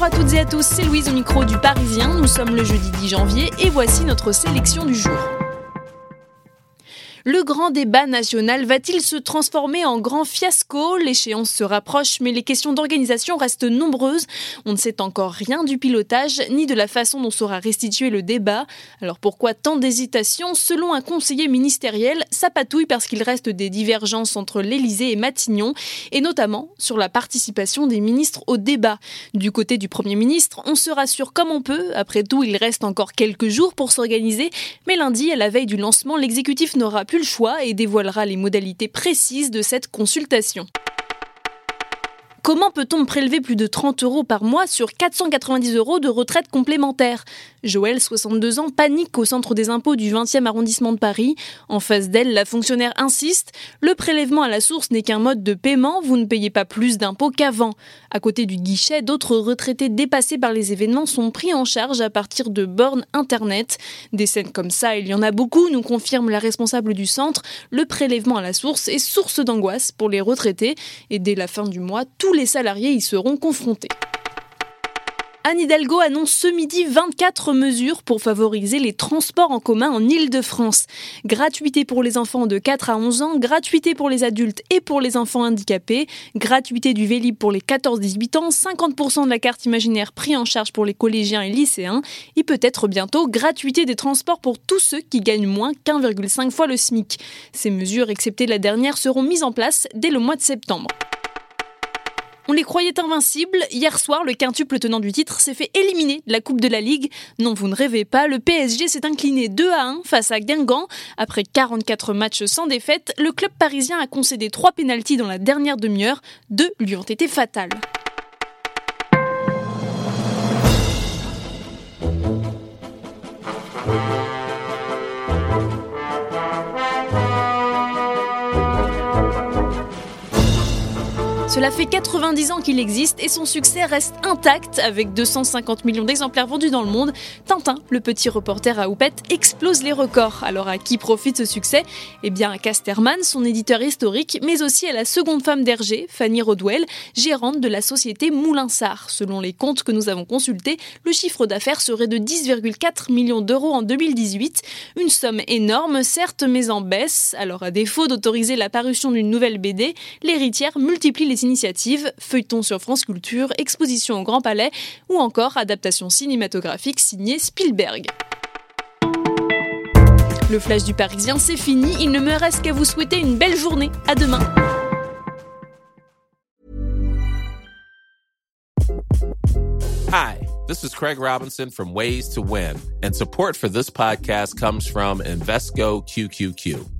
Bonjour à toutes et à tous, c'est Louise au micro du Parisien. Nous sommes le jeudi 10 janvier et voici notre sélection du jour. Le grand débat national va-t-il se transformer en grand fiasco? L'échéance se rapproche, mais les questions d'organisation restent nombreuses. On ne sait encore rien du pilotage ni de la façon dont sera restitué le débat. Alors pourquoi tant d'hésitation? Selon un conseiller ministériel, ça patouille parce qu'il reste des divergences entre l'Élysée et Matignon, et notamment sur la participation des ministres au débat. Du côté du Premier ministre, on se rassure comme on peut. Après tout, il reste encore quelques jours pour s'organiser, mais lundi, à la veille du lancement, l'exécutif n'aura plus le choix et dévoilera les modalités précises de cette consultation. Comment peut-on prélever plus de 30 euros par mois sur 490 euros de retraite complémentaire? Joël, 62 ans, panique au centre des impôts du 20e arrondissement de Paris. En face d'elle, la fonctionnaire insiste Le prélèvement à la source n'est qu'un mode de paiement, vous ne payez pas plus d'impôts qu'avant. À côté du guichet, d'autres retraités dépassés par les événements sont pris en charge à partir de bornes Internet. Des scènes comme ça, il y en a beaucoup, nous confirme la responsable du centre. Le prélèvement à la source est source d'angoisse pour les retraités salariés y seront confrontés. Anne Hidalgo annonce ce midi 24 mesures pour favoriser les transports en commun en Ile-de-France. Gratuité pour les enfants de 4 à 11 ans, gratuité pour les adultes et pour les enfants handicapés, gratuité du Vélib pour les 14-18 ans, 50% de la carte imaginaire pris en charge pour les collégiens et lycéens, et peut-être bientôt gratuité des transports pour tous ceux qui gagnent moins qu'1,5 fois le SMIC. Ces mesures, excepté la dernière, seront mises en place dès le mois de septembre. On les croyait invincibles. Hier soir, le quintuple tenant du titre s'est fait éliminer de la Coupe de la Ligue. Non, vous ne rêvez pas, le PSG s'est incliné 2 à 1 face à Guingamp. Après 44 matchs sans défaite, le club parisien a concédé 3 pénalties dans la dernière demi-heure. Deux lui ont été fatales. Cela fait 90 ans qu'il existe et son succès reste intact avec 250 millions d'exemplaires vendus dans le monde. Tintin, le petit reporter à houppette, explose les records. Alors à qui profite ce succès? Eh bien à Casterman, son éditeur historique, mais aussi à la seconde femme d'Hergé, Fanny Rodwell, gérante de la société Moulinsart. Selon les comptes que nous avons consultés, le chiffre d'affaires serait de 10,4 millions d'euros en 2018. Une somme énorme, certes, mais en baisse. Alors à défaut d'autoriser la parution d'une nouvelle BD, l'héritière multiplie les initiatives, feuilleton sur France Culture, exposition au Grand Palais ou encore adaptation cinématographique signée Spielberg. Le flash du Parisien, c'est fini. Il ne me reste qu'à vous souhaiter une belle journée. À demain. Hi, this is Craig Robinson from Ways to Win, and support for this podcast comes from Invesco QQQ.